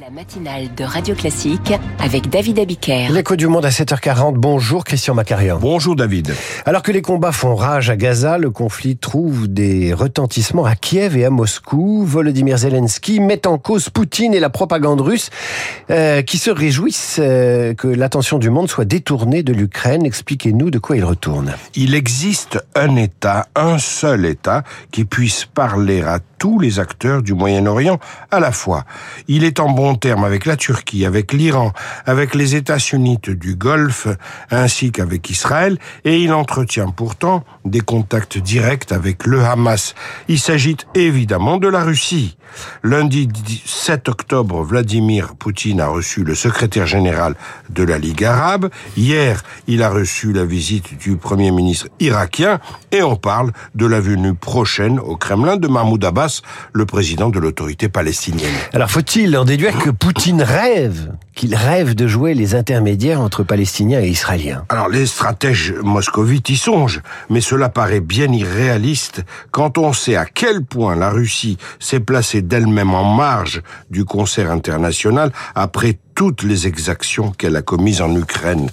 La matinale de Radio Classique avec David Abiker. L'écho du monde à 7h40. Bonjour Christian Macarian. Bonjour David. Alors que les combats font rage à Gaza, le conflit trouve des retentissements à Kiev et à Moscou. Volodymyr Zelensky met en cause Poutine et la propagande russe euh, qui se réjouissent euh, que l'attention du monde soit détournée de l'Ukraine. Expliquez-nous de quoi il retourne. Il existe un État, un seul État, qui puisse parler à tous les acteurs du Moyen-Orient à la fois. Il est en bon terme avec la Turquie, avec l'Iran, avec les États sunnites du Golfe, ainsi qu'avec Israël, et il entretient pourtant des contacts directs avec le Hamas. Il s'agit évidemment de la Russie. Lundi 7 octobre, Vladimir Poutine a reçu le secrétaire général de la Ligue arabe. Hier, il a reçu la visite du premier ministre irakien et on parle de la venue prochaine au Kremlin de Mahmoud Abbas, le président de l'autorité palestinienne. Alors faut-il en déduire que Poutine rêve, qu'il rêve de jouer les intermédiaires entre Palestiniens et Israéliens Alors les stratèges moscovites y songent, mais cela paraît bien irréaliste quand on sait à quel point la Russie s'est placée d'elle-même en marge du concert international après toutes les exactions qu'elle a commises en Ukraine.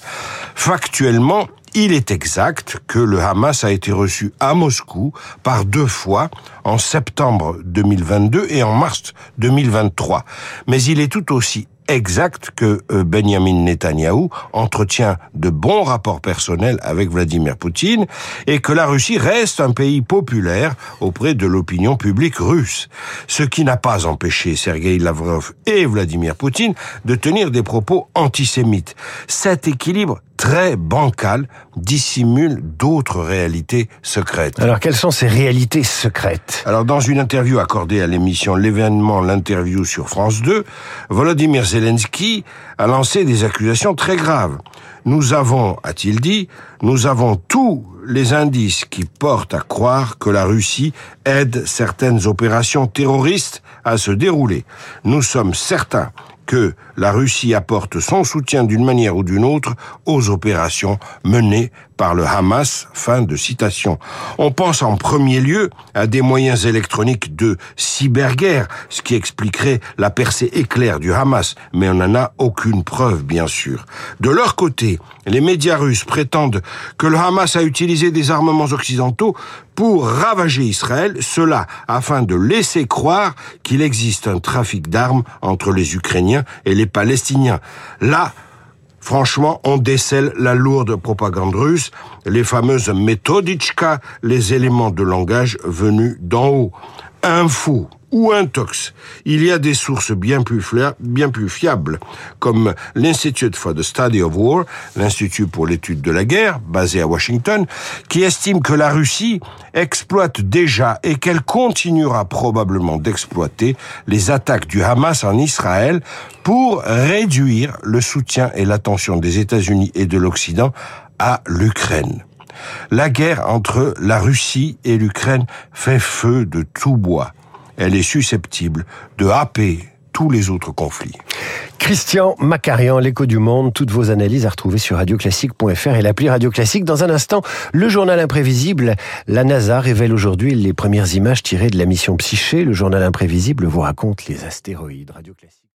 Factuellement, il est exact que le Hamas a été reçu à Moscou par deux fois en septembre 2022 et en mars 2023. Mais il est tout aussi exact que euh, Benjamin Netanyahou entretient de bons rapports personnels avec Vladimir Poutine et que la Russie reste un pays populaire auprès de l'opinion publique russe. Ce qui n'a pas empêché Sergei Lavrov et Vladimir Poutine de tenir des propos antisémites. Cet équilibre très bancal dissimule d'autres réalités secrètes. Alors quelles sont ces réalités secrètes? Alors dans une interview accordée à l'émission L'événement, l'interview sur France 2, Volodymyr Zelensky a lancé des accusations très graves. Nous avons, a-t-il dit, nous avons tous les indices qui portent à croire que la Russie aide certaines opérations terroristes à se dérouler. Nous sommes certains que la Russie apporte son soutien d'une manière ou d'une autre aux opérations menées par le Hamas. Fin de citation. On pense en premier lieu à des moyens électroniques de cyberguerre, ce qui expliquerait la percée éclair du Hamas, mais on n'en a aucune preuve, bien sûr. De leur côté, les médias russes prétendent que le Hamas a utilisé des armements occidentaux pour ravager Israël, cela afin de laisser croire qu'il existe un trafic d'armes entre les Ukrainiens et les Palestiniens. Là, Franchement, on décèle la lourde propagande russe, les fameuses méthodichka, les éléments de langage venus d'en haut. Un fou ou un tox. Il y a des sources bien plus, bien plus fiables, comme l'Institute for the Study of War, l'Institut pour l'étude de la guerre, basé à Washington, qui estime que la Russie exploite déjà et qu'elle continuera probablement d'exploiter les attaques du Hamas en Israël pour réduire le soutien et l'attention des États-Unis et de l'Occident à l'Ukraine. La guerre entre la Russie et l'Ukraine fait feu de tout bois elle est susceptible de happer tous les autres conflits. Christian Macarian, l'écho du monde, toutes vos analyses à retrouver sur radioclassique.fr et l'appli Radio Classique. Dans un instant, le journal imprévisible. La NASA révèle aujourd'hui les premières images tirées de la mission Psyché. Le journal imprévisible vous raconte les astéroïdes. Radio Classique.